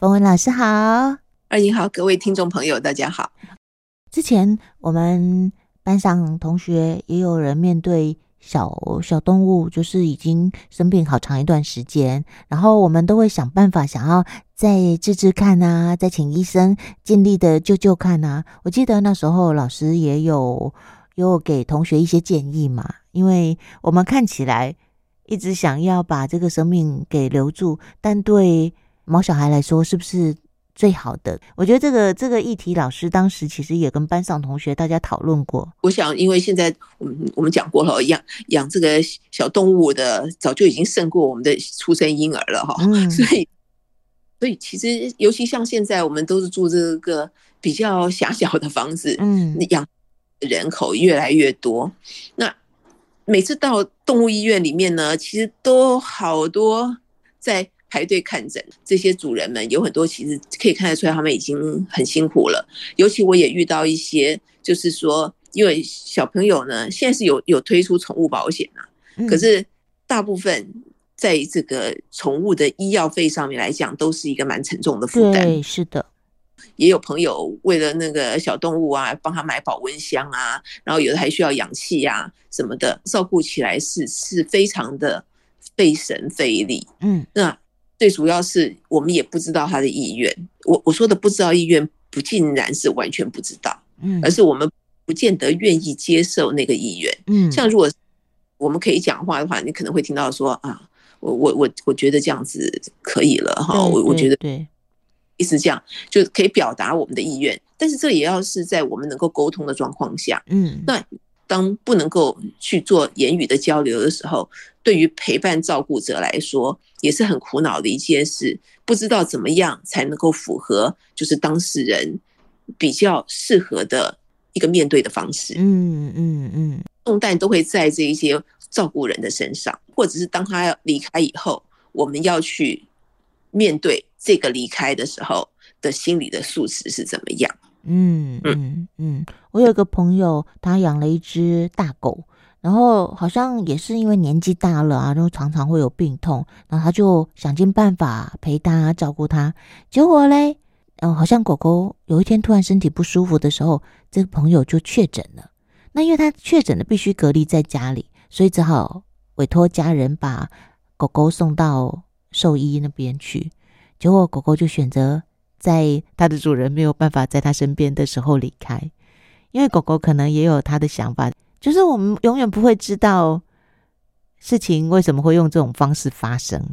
凤文老师好，二姨好，各位听众朋友大家好。之前我们班上同学也有人面对小小动物，就是已经生病好长一段时间，然后我们都会想办法，想要再治治看啊，再请医生尽力的救救看啊。我记得那时候老师也有有给同学一些建议嘛，因为我们看起来一直想要把这个生命给留住，但对毛小孩来说，是不是最好的？我觉得这个这个议题，老师当时其实也跟班上同学大家讨论过。我想，因为现在我们我们讲过了，养养这个小动物的早就已经胜过我们的出生婴儿了哈。嗯。所以，所以其实尤其像现在，我们都是住这个比较狭小的房子，嗯，养人口越来越多。那每次到动物医院里面呢，其实都好多在。排队看诊，这些主人们有很多，其实可以看得出来，他们已经很辛苦了。尤其我也遇到一些，就是说，因为小朋友呢，现在是有有推出宠物保险啊，可是大部分在这个宠物的医药费上面来讲，都是一个蛮沉重的负担。对，是的。也有朋友为了那个小动物啊，帮他买保温箱啊，然后有的还需要氧气啊什么的，照顾起来是是非常的费神费力。嗯，那。最主要是我们也不知道他的意愿。我我说的不知道意愿，不尽然是完全不知道，嗯，而是我们不见得愿意接受那个意愿。嗯，像如果我们可以讲话的话，你可能会听到说啊，我我我我觉得这样子可以了哈，我我觉得对，意思这样就可以表达我们的意愿，但是这也要是在我们能够沟通的状况下，嗯，那。当不能够去做言语的交流的时候，对于陪伴照顾者来说，也是很苦恼的一件事。不知道怎么样才能够符合，就是当事人比较适合的一个面对的方式。嗯嗯嗯，重担都会在这一些照顾人的身上，或者是当他要离开以后，我们要去面对这个离开的时候的心理的素质是怎么样。嗯嗯嗯，我有个朋友，他养了一只大狗，然后好像也是因为年纪大了啊，然后常常会有病痛，然后他就想尽办法陪他照顾他。结果嘞，嗯，好像狗狗有一天突然身体不舒服的时候，这个朋友就确诊了。那因为他确诊了，必须隔离在家里，所以只好委托家人把狗狗送到兽医那边去。结果狗狗就选择。在它的主人没有办法在它身边的时候离开，因为狗狗可能也有它的想法，就是我们永远不会知道事情为什么会用这种方式发生，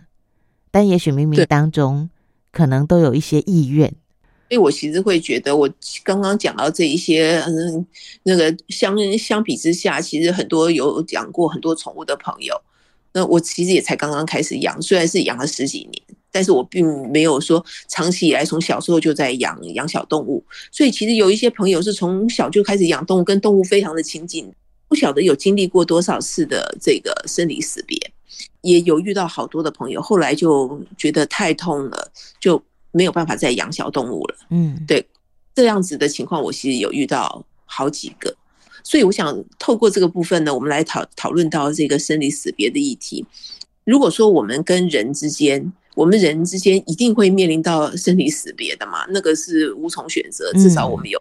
但也许冥冥当中可能都有一些意愿。所以我其实会觉得，我刚刚讲到这一些，嗯，那个相相比之下，其实很多有养过很多宠物的朋友，那我其实也才刚刚开始养，虽然是养了十几年。但是我并没有说长期以来从小时候就在养养小动物，所以其实有一些朋友是从小就开始养动物，跟动物非常的亲近。不晓得有经历过多少次的这个生离死别，也有遇到好多的朋友，后来就觉得太痛了，就没有办法再养小动物了。嗯，对，这样子的情况我其实有遇到好几个，所以我想透过这个部分呢，我们来讨讨论到这个生离死别的议题。如果说我们跟人之间，我们人之间一定会面临到生离死别的嘛，那个是无从选择。至少我们有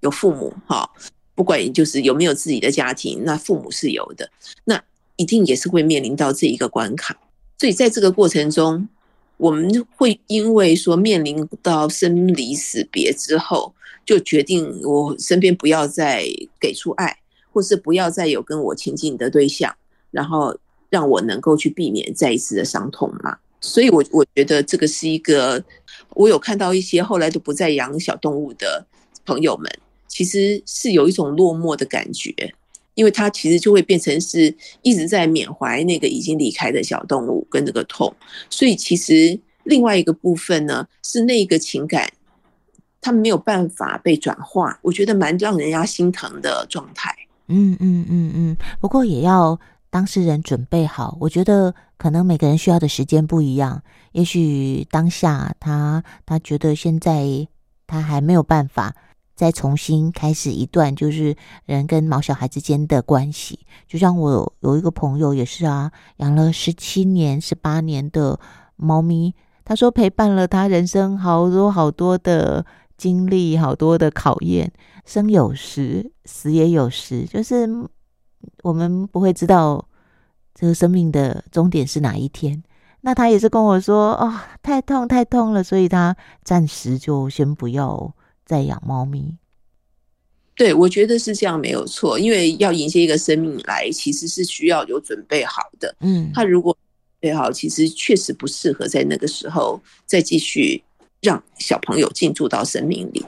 有父母哈，不管就是有没有自己的家庭，那父母是有的，那一定也是会面临到这一个关卡。所以在这个过程中，我们会因为说面临到生离死别之后，就决定我身边不要再给出爱，或是不要再有跟我亲近的对象，然后让我能够去避免再一次的伤痛嘛。所以我，我觉得这个是一个，我有看到一些后来都不再养小动物的朋友们，其实是有一种落寞的感觉，因为他其实就会变成是一直在缅怀那个已经离开的小动物跟那个痛，所以其实另外一个部分呢，是那个情感，他没有办法被转化，我觉得蛮让人家心疼的状态。嗯嗯嗯嗯，不过也要。当事人准备好，我觉得可能每个人需要的时间不一样。也许当下他他觉得现在他还没有办法再重新开始一段就是人跟毛小孩之间的关系。就像我有，一个朋友也是啊，养了十七年、十八年的猫咪，他说陪伴了他人生好多好多的经历，好多的考验，生有时，死也有时，就是我们不会知道这个生命的终点是哪一天。那他也是跟我说，哦，太痛太痛了，所以他暂时就先不要再养猫咪。对，我觉得是这样没有错，因为要迎接一个生命来，其实是需要有准备好的。嗯，他如果准备好，其实确实不适合在那个时候再继续让小朋友进驻到生命里。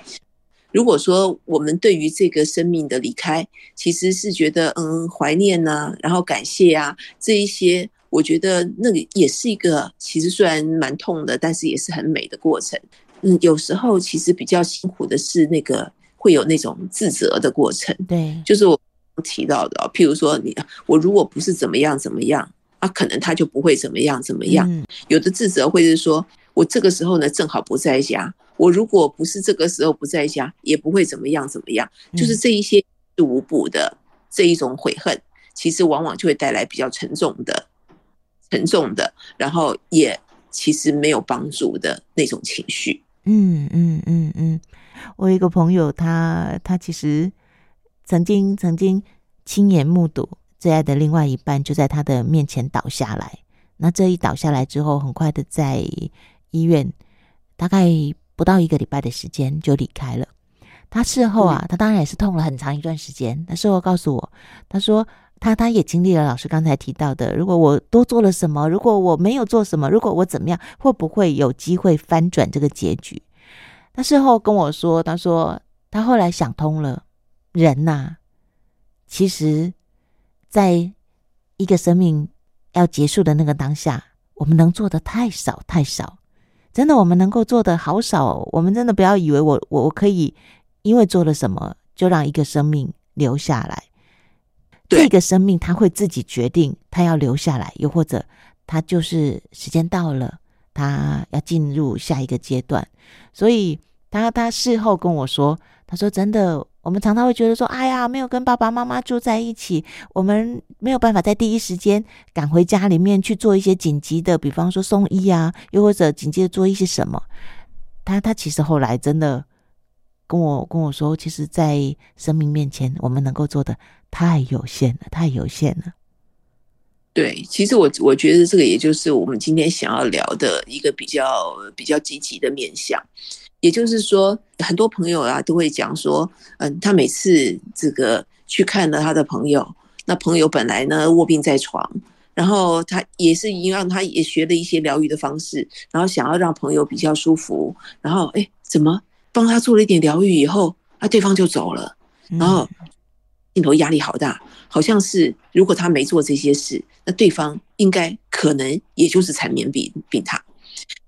如果说我们对于这个生命的离开，其实是觉得嗯怀念呐、啊，然后感谢啊这一些，我觉得那个也是一个其实虽然蛮痛的，但是也是很美的过程。嗯，有时候其实比较辛苦的是那个。会有那种自责的过程，对，就是我提到的，譬如说你，我如果不是怎么样怎么样啊，可能他就不会怎么样怎么样。有的自责会是说，我这个时候呢正好不在家，我如果不是这个时候不在家，也不会怎么样怎么样。就是这一些无补的这一种悔恨，其实往往就会带来比较沉重的、沉重的，然后也其实没有帮助的那种情绪。嗯嗯嗯嗯。我有一个朋友，他他其实曾经曾经亲眼目睹最爱的另外一半就在他的面前倒下来。那这一倒下来之后，很快的在医院，大概不到一个礼拜的时间就离开了。他事后啊，他当然也是痛了很长一段时间。他事后告诉我，他说他他也经历了老师刚才提到的，如果我多做了什么，如果我没有做什么，如果我怎么样，会不会有机会翻转这个结局？他事后跟我说：“他说他后来想通了，人呐、啊，其实，在一个生命要结束的那个当下，我们能做的太少太少，真的，我们能够做的好少。我们真的不要以为我我我可以因为做了什么就让一个生命留下来。这个生命他会自己决定他要留下来，又或者他就是时间到了。”他要进入下一个阶段，所以他他事后跟我说，他说真的，我们常常会觉得说，哎呀，没有跟爸爸妈妈住在一起，我们没有办法在第一时间赶回家里面去做一些紧急的，比方说送医啊，又或者紧急的做一些什么。他他其实后来真的跟我跟我说，其实，在生命面前，我们能够做的太有限了，太有限了。对，其实我我觉得这个也就是我们今天想要聊的一个比较比较积极的面向，也就是说，很多朋友啊都会讲说，嗯，他每次这个去看了他的朋友，那朋友本来呢卧病在床，然后他也是一样，他也学了一些疗愈的方式，然后想要让朋友比较舒服，然后哎，怎么帮他做了一点疗愈以后，啊，对方就走了，然后。镜头压力好大，好像是如果他没做这些事，那对方应该可能也就是缠绵病病榻。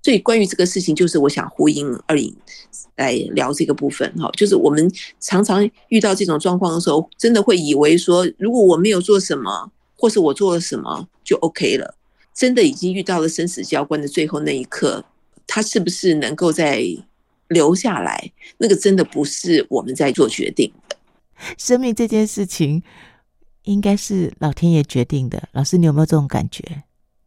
所以关于这个事情，就是我想呼应二颖来聊这个部分哈，就是我们常常遇到这种状况的时候，真的会以为说，如果我没有做什么，或是我做了什么就 OK 了。真的已经遇到了生死交关的最后那一刻，他是不是能够再留下来？那个真的不是我们在做决定。生命这件事情，应该是老天爷决定的。老师，你有没有这种感觉？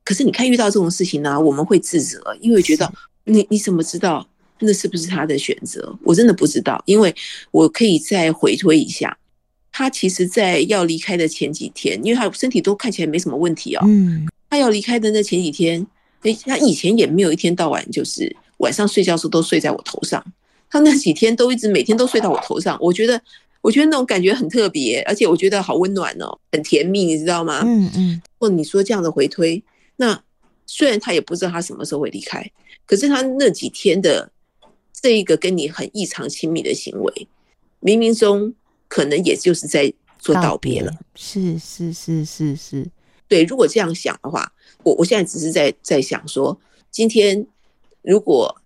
可是你看，遇到这种事情呢、啊，我们会自责，因为觉得你你怎么知道那是不是他的选择？我真的不知道，因为我可以再回推一下，他其实，在要离开的前几天，因为他身体都看起来没什么问题哦。嗯，他要离开的那前几天，诶，他以前也没有一天到晚就是晚上睡觉的时候都睡在我头上，他那几天都一直每天都睡到我头上，我觉得。我觉得那种感觉很特别，而且我觉得好温暖哦，很甜蜜，你知道吗？嗯嗯。或你说这样的回推，那虽然他也不知道他什么时候会离开，可是他那几天的这一个跟你很异常亲密的行为，冥冥中可能也就是在做道别了。是是是是是，对。如果这样想的话，我我现在只是在在想说，今天如果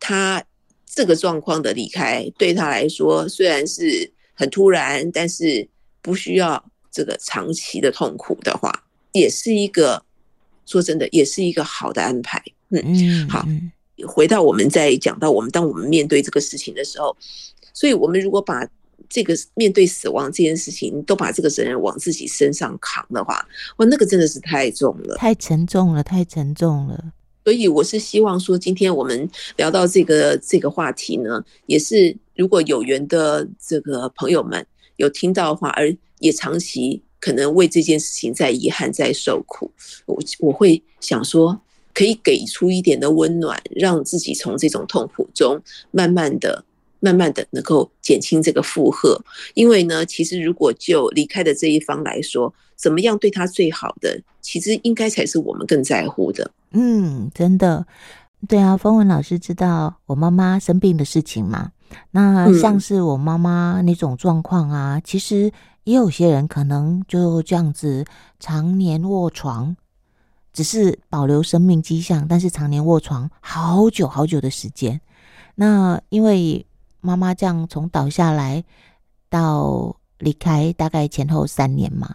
他这个状况的离开对他来说，虽然是。很突然，但是不需要这个长期的痛苦的话，也是一个说真的，也是一个好的安排。嗯嗯，好，回到我们在讲到我们当我们面对这个事情的时候，所以我们如果把这个面对死亡这件事情都把这个责任往自己身上扛的话，哇，那个真的是太重了，太沉重了，太沉重了。所以我是希望说，今天我们聊到这个这个话题呢，也是如果有缘的这个朋友们有听到的话，而也长期可能为这件事情在遗憾、在受苦，我我会想说，可以给出一点的温暖，让自己从这种痛苦中慢慢的、慢慢的能够减轻这个负荷。因为呢，其实如果就离开的这一方来说，怎么样对他最好的，其实应该才是我们更在乎的。嗯，真的，对啊，风文老师知道我妈妈生病的事情吗？那像是我妈妈那种状况啊，嗯、其实也有些人可能就这样子常年卧床，只是保留生命迹象，但是常年卧床好久好久的时间。那因为妈妈这样从倒下来到离开，大概前后三年嘛。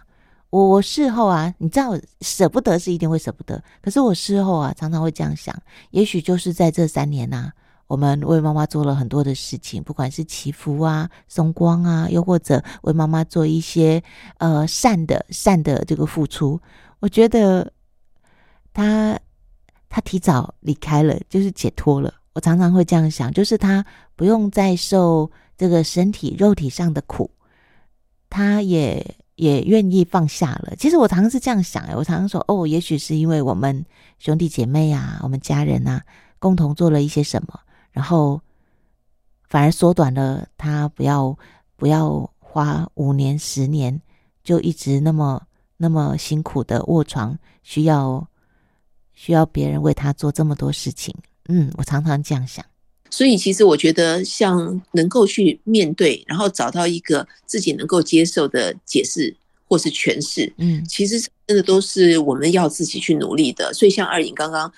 我我事后啊，你知道，舍不得是一定会舍不得。可是我事后啊，常常会这样想，也许就是在这三年呐、啊，我们为妈妈做了很多的事情，不管是祈福啊、送光啊，又或者为妈妈做一些呃善的善的这个付出。我觉得他他提早离开了，就是解脱了。我常常会这样想，就是他不用再受这个身体肉体上的苦，他也。也愿意放下了。其实我常常是这样想，我常常说，哦，也许是因为我们兄弟姐妹啊，我们家人啊，共同做了一些什么，然后反而缩短了他不要不要花五年十年就一直那么那么辛苦的卧床，需要需要别人为他做这么多事情。嗯，我常常这样想。所以，其实我觉得，像能够去面对，然后找到一个自己能够接受的解释或是诠释，嗯，其实真的都是我们要自己去努力的。所以，像二颖刚刚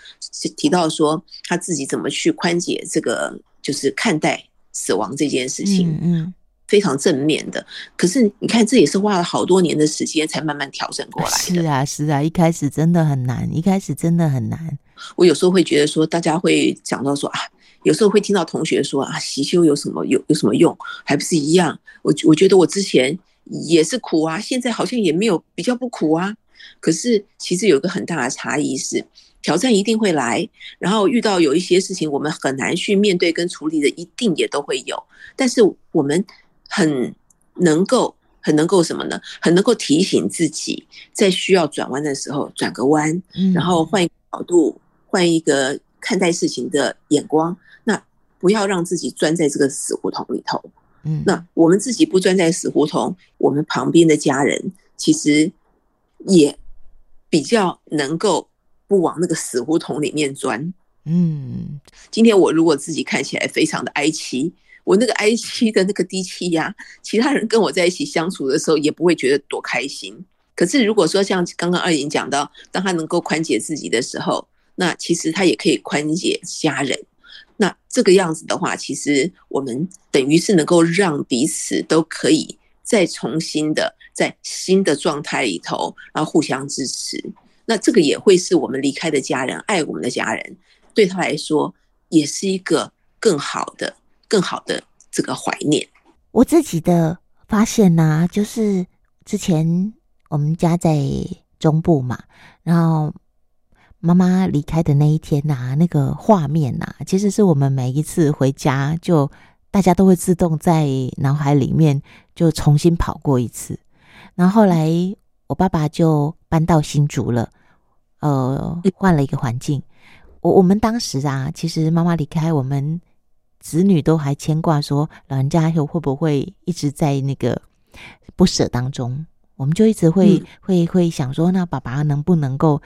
提到说，他自己怎么去宽解这个，就是看待死亡这件事情，嗯，非常正面的。可是，你看，这也是花了好多年的时间才慢慢调整过来的。是啊，是啊，一开始真的很难，一开始真的很难。我有时候会觉得说，大家会讲到说啊。有时候会听到同学说啊，习修有什么有有什么用？还不是一样？我我觉得我之前也是苦啊，现在好像也没有比较不苦啊。可是其实有一个很大的差异是，挑战一定会来，然后遇到有一些事情我们很难去面对跟处理的，一定也都会有。但是我们很能够很能够什么呢？很能够提醒自己，在需要转弯的时候转个弯，然后换一个角度，换一个看待事情的眼光。那不要让自己钻在这个死胡同里头。那我们自己不钻在死胡同，我们旁边的家人其实也比较能够不往那个死胡同里面钻。嗯，今天我如果自己看起来非常的哀戚，我那个哀戚的那个低气压，其他人跟我在一起相处的时候也不会觉得多开心。可是如果说像刚刚二莹讲到，当他能够宽解自己的时候，那其实他也可以宽解家人。那这个样子的话，其实我们等于是能够让彼此都可以再重新的在新的状态里头，然后互相支持。那这个也会是我们离开的家人，爱我们的家人，对他来说也是一个更好的、更好的这个怀念。我自己的发现呢、就是之前我们家在中部嘛，然后。妈妈离开的那一天呐、啊，那个画面呐、啊，其实是我们每一次回家，就大家都会自动在脑海里面就重新跑过一次。然后后来我爸爸就搬到新竹了，呃，换了一个环境。我我们当时啊，其实妈妈离开，我们子女都还牵挂，说老人家会会不会一直在那个不舍当中？我们就一直会、嗯、会会想说，那爸爸能不能够？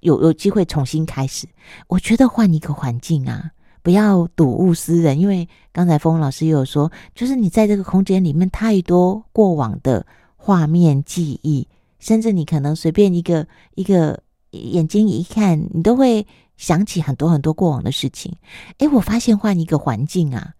有有机会重新开始，我觉得换一个环境啊，不要睹物思人。因为刚才风老师也有说，就是你在这个空间里面太多过往的画面记忆，甚至你可能随便一个一个眼睛一看，你都会想起很多很多过往的事情。诶，我发现换一个环境啊。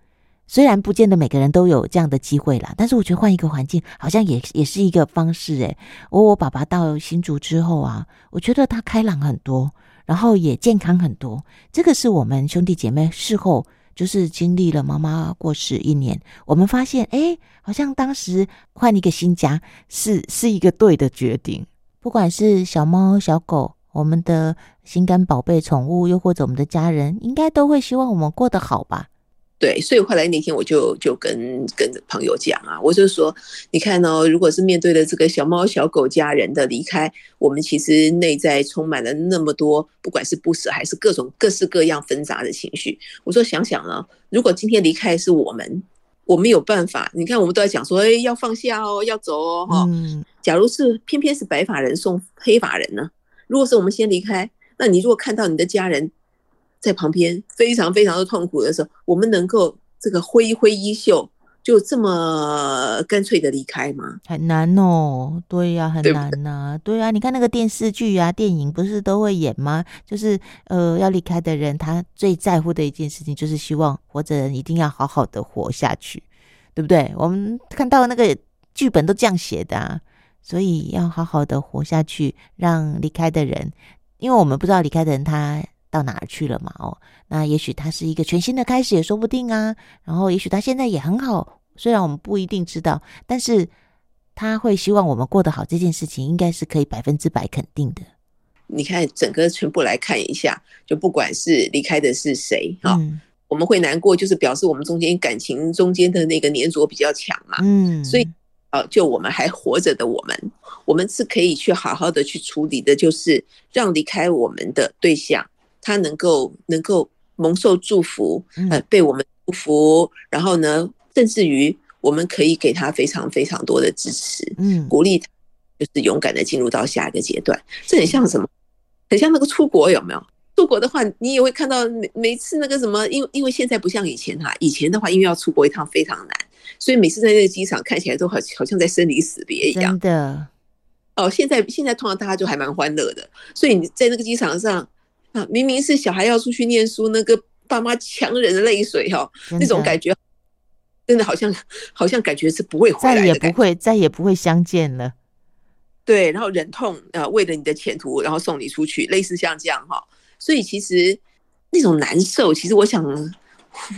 虽然不见得每个人都有这样的机会啦，但是我觉得换一个环境好像也也是一个方式诶。我我爸爸到新竹之后啊，我觉得他开朗很多，然后也健康很多。这个是我们兄弟姐妹事后就是经历了妈妈过世一年，我们发现诶，好像当时换一个新家是是一个对的决定。不管是小猫小狗，我们的心肝宝贝宠物，又或者我们的家人，应该都会希望我们过得好吧？对，所以后来那天我就就跟跟朋友讲啊，我就说，你看哦，如果是面对了这个小猫小狗家人的离开，我们其实内在充满了那么多，不管是不舍还是各种各式各样纷杂的情绪。我说想想啊，如果今天离开是我们，我们有办法？你看，我们都在讲说，哎，要放下哦，要走哦，哈、嗯。假如是偏偏是白发人送黑发人呢？如果是我们先离开，那你如果看到你的家人，在旁边非常非常的痛苦的时候，我们能够这个挥一挥衣袖，就这么干脆的离开吗？很难哦，对呀、啊，很难呐、啊，对啊，你看那个电视剧啊、电影不是都会演吗？就是呃，要离开的人，他最在乎的一件事情就是希望活着人一定要好好的活下去，对不对？我们看到那个剧本都这样写的啊，所以要好好的活下去，让离开的人，因为我们不知道离开的人他。到哪儿去了嘛？哦，那也许它是一个全新的开始，也说不定啊。然后，也许他现在也很好，虽然我们不一定知道，但是他会希望我们过得好，这件事情应该是可以百分之百肯定的。你看，整个全部来看一下，就不管是离开的是谁啊，嗯，我们会难过，就是表示我们中间感情中间的那个粘着比较强嘛。嗯，所以，呃，就我们还活着的我们，我们是可以去好好的去处理的，就是让离开我们的对象。他能够能够蒙受祝福，呃，被我们祝福，然后呢，甚至于我们可以给他非常非常多的支持，嗯，鼓励他，就是勇敢的进入到下一个阶段。这很像什么？很像那个出国有没有？出国的话，你也会看到每每次那个什么，因为因为现在不像以前哈，以前的话，因为要出国一趟非常难，所以每次在那个机场看起来都好好像在生离死别一样。真的。哦，现在现在通常大家就还蛮欢乐的，所以你在那个机场上。啊，明明是小孩要出去念书，那个爸妈强忍的泪水哈，那种感觉真的好像好像感觉是不会回来的，再也不会再也不会相见了。对，然后忍痛啊，为了你的前途，然后送你出去，类似像这样哈。所以其实那种难受，其实我想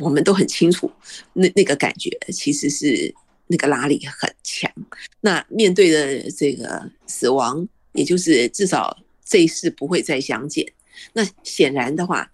我们都很清楚，那那个感觉其实是那个拉力很强。那面对的这个死亡，也就是至少这一世不会再相见。那显然的话，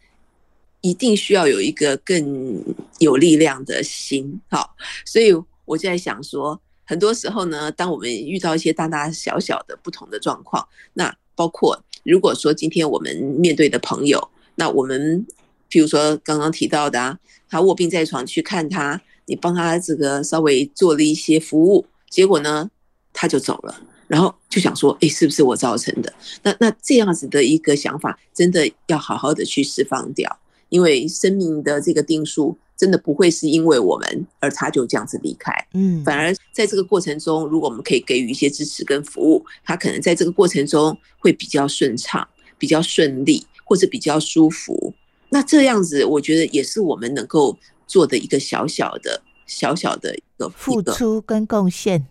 一定需要有一个更有力量的心，好，所以我就在想说，很多时候呢，当我们遇到一些大大小小的不同的状况，那包括如果说今天我们面对的朋友，那我们譬如说刚刚提到的啊，他卧病在床去看他，你帮他这个稍微做了一些服务，结果呢，他就走了。然后就想说，哎，是不是我造成的？那那这样子的一个想法，真的要好好的去释放掉，因为生命的这个定数，真的不会是因为我们而他就这样子离开，嗯，反而在这个过程中，如果我们可以给予一些支持跟服务，他可能在这个过程中会比较顺畅、比较顺利，或者比较舒服。那这样子，我觉得也是我们能够做的一个小小的、小小的一个付出跟贡献。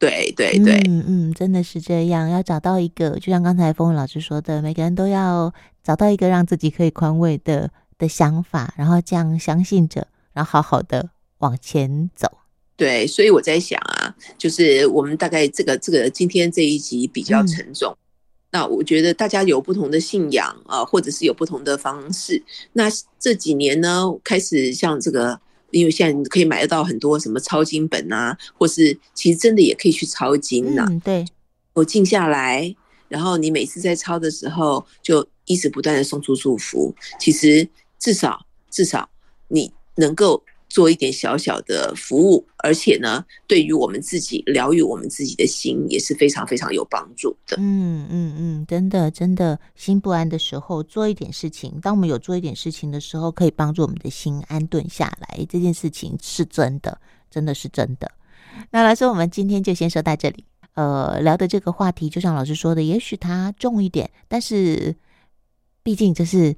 对对对，嗯嗯，真的是这样。要找到一个，就像刚才凤老师说的，每个人都要找到一个让自己可以宽慰的的想法，然后这样相信着，然后好好的往前走。对，所以我在想啊，就是我们大概这个这个今天这一集比较沉重，嗯、那我觉得大家有不同的信仰啊，或者是有不同的方式。那这几年呢，开始像这个。因为现在你可以买得到很多什么抄经本啊，或是其实真的也可以去抄经呐、啊。嗯，对。我静下来，然后你每次在抄的时候，就一直不断的送出祝福。其实至少至少你能够。做一点小小的服务，而且呢，对于我们自己疗愈我们自己的心也是非常非常有帮助的。嗯嗯嗯，真的真的，心不安的时候做一点事情。当我们有做一点事情的时候，可以帮助我们的心安顿下来。这件事情是真的，真的是真的。那老师，我们今天就先说到这里。呃，聊的这个话题，就像老师说的，也许它重一点，但是毕竟这是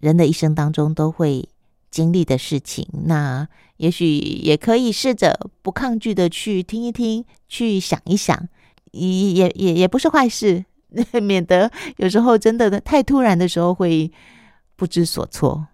人的一生当中都会。经历的事情，那也许也可以试着不抗拒的去听一听，去想一想，也也也不是坏事，免得有时候真的太突然的时候会不知所措。